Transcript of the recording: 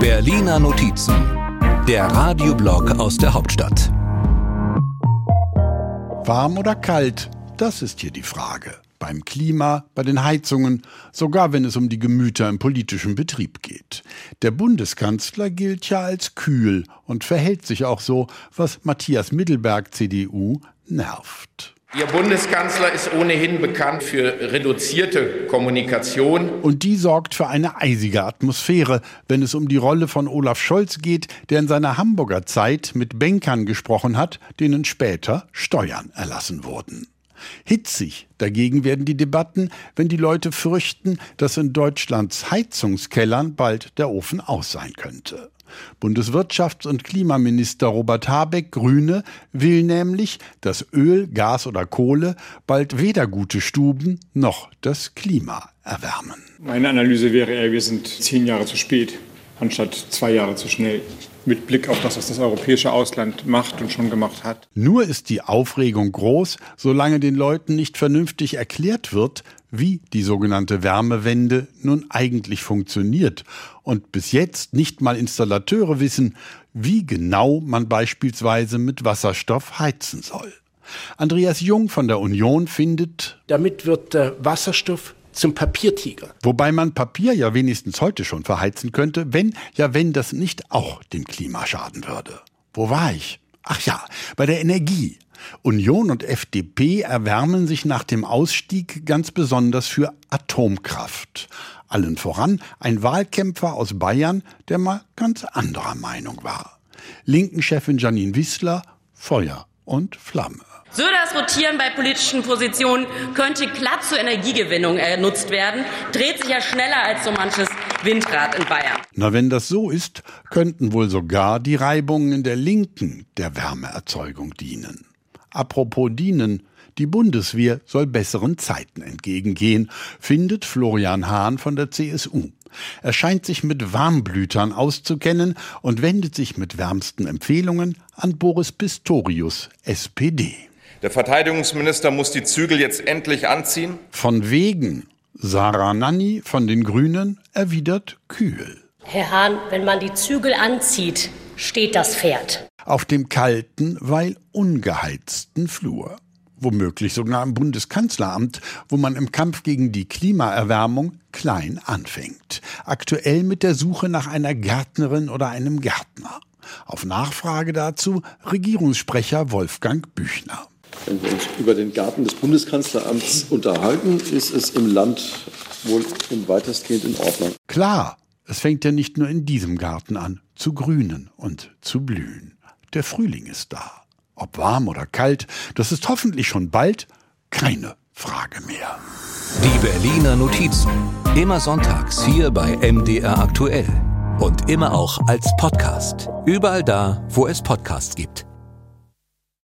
Berliner Notizen, der Radioblog aus der Hauptstadt. Warm oder kalt? Das ist hier die Frage. Beim Klima, bei den Heizungen, sogar wenn es um die Gemüter im politischen Betrieb geht. Der Bundeskanzler gilt ja als kühl und verhält sich auch so, was Matthias Mittelberg, CDU, nervt. Ihr Bundeskanzler ist ohnehin bekannt für reduzierte Kommunikation. Und die sorgt für eine eisige Atmosphäre, wenn es um die Rolle von Olaf Scholz geht, der in seiner Hamburger Zeit mit Bankern gesprochen hat, denen später Steuern erlassen wurden. Hitzig dagegen werden die Debatten, wenn die Leute fürchten, dass in Deutschlands Heizungskellern bald der Ofen aus sein könnte. Bundeswirtschafts- und Klimaminister Robert Habeck, Grüne, will nämlich, dass Öl, Gas oder Kohle bald weder gute Stuben noch das Klima erwärmen. Meine Analyse wäre eher, wir sind zehn Jahre zu spät, anstatt zwei Jahre zu schnell mit Blick auf das, was das europäische Ausland macht und schon gemacht hat. Nur ist die Aufregung groß, solange den Leuten nicht vernünftig erklärt wird, wie die sogenannte Wärmewende nun eigentlich funktioniert und bis jetzt nicht mal Installateure wissen, wie genau man beispielsweise mit Wasserstoff heizen soll. Andreas Jung von der Union findet, damit wird der Wasserstoff zum Papiertiger. Wobei man Papier ja wenigstens heute schon verheizen könnte, wenn, ja wenn das nicht auch dem Klima schaden würde. Wo war ich? Ach ja, bei der Energie. Union und FDP erwärmen sich nach dem Ausstieg ganz besonders für Atomkraft. Allen voran ein Wahlkämpfer aus Bayern, der mal ganz anderer Meinung war. Linken-Chefin Janine Wissler, Feuer und Flamme. Söders Rotieren bei politischen Positionen könnte glatt zur Energiegewinnung genutzt werden, dreht sich ja schneller als so manches Windrad in Bayern. Na, wenn das so ist, könnten wohl sogar die Reibungen in der Linken der Wärmeerzeugung dienen. Apropos dienen, die Bundeswehr soll besseren Zeiten entgegengehen, findet Florian Hahn von der CSU. Er scheint sich mit Warmblütern auszukennen und wendet sich mit wärmsten Empfehlungen an Boris Pistorius, SPD. Der Verteidigungsminister muss die Zügel jetzt endlich anziehen. Von wegen. Sarah Nanni von den Grünen erwidert kühl. Herr Hahn, wenn man die Zügel anzieht, steht das Pferd. Auf dem kalten, weil ungeheizten Flur. Womöglich sogar im Bundeskanzleramt, wo man im Kampf gegen die Klimaerwärmung klein anfängt. Aktuell mit der Suche nach einer Gärtnerin oder einem Gärtner. Auf Nachfrage dazu Regierungssprecher Wolfgang Büchner. Wenn wir uns über den Garten des Bundeskanzleramts unterhalten, ist es im Land wohl im weitestgehend in Ordnung. Klar, es fängt ja nicht nur in diesem Garten an, zu grünen und zu blühen. Der Frühling ist da. Ob warm oder kalt, das ist hoffentlich schon bald keine Frage mehr. Die Berliner Notizen. Immer sonntags hier bei MDR aktuell. Und immer auch als Podcast. Überall da, wo es Podcasts gibt.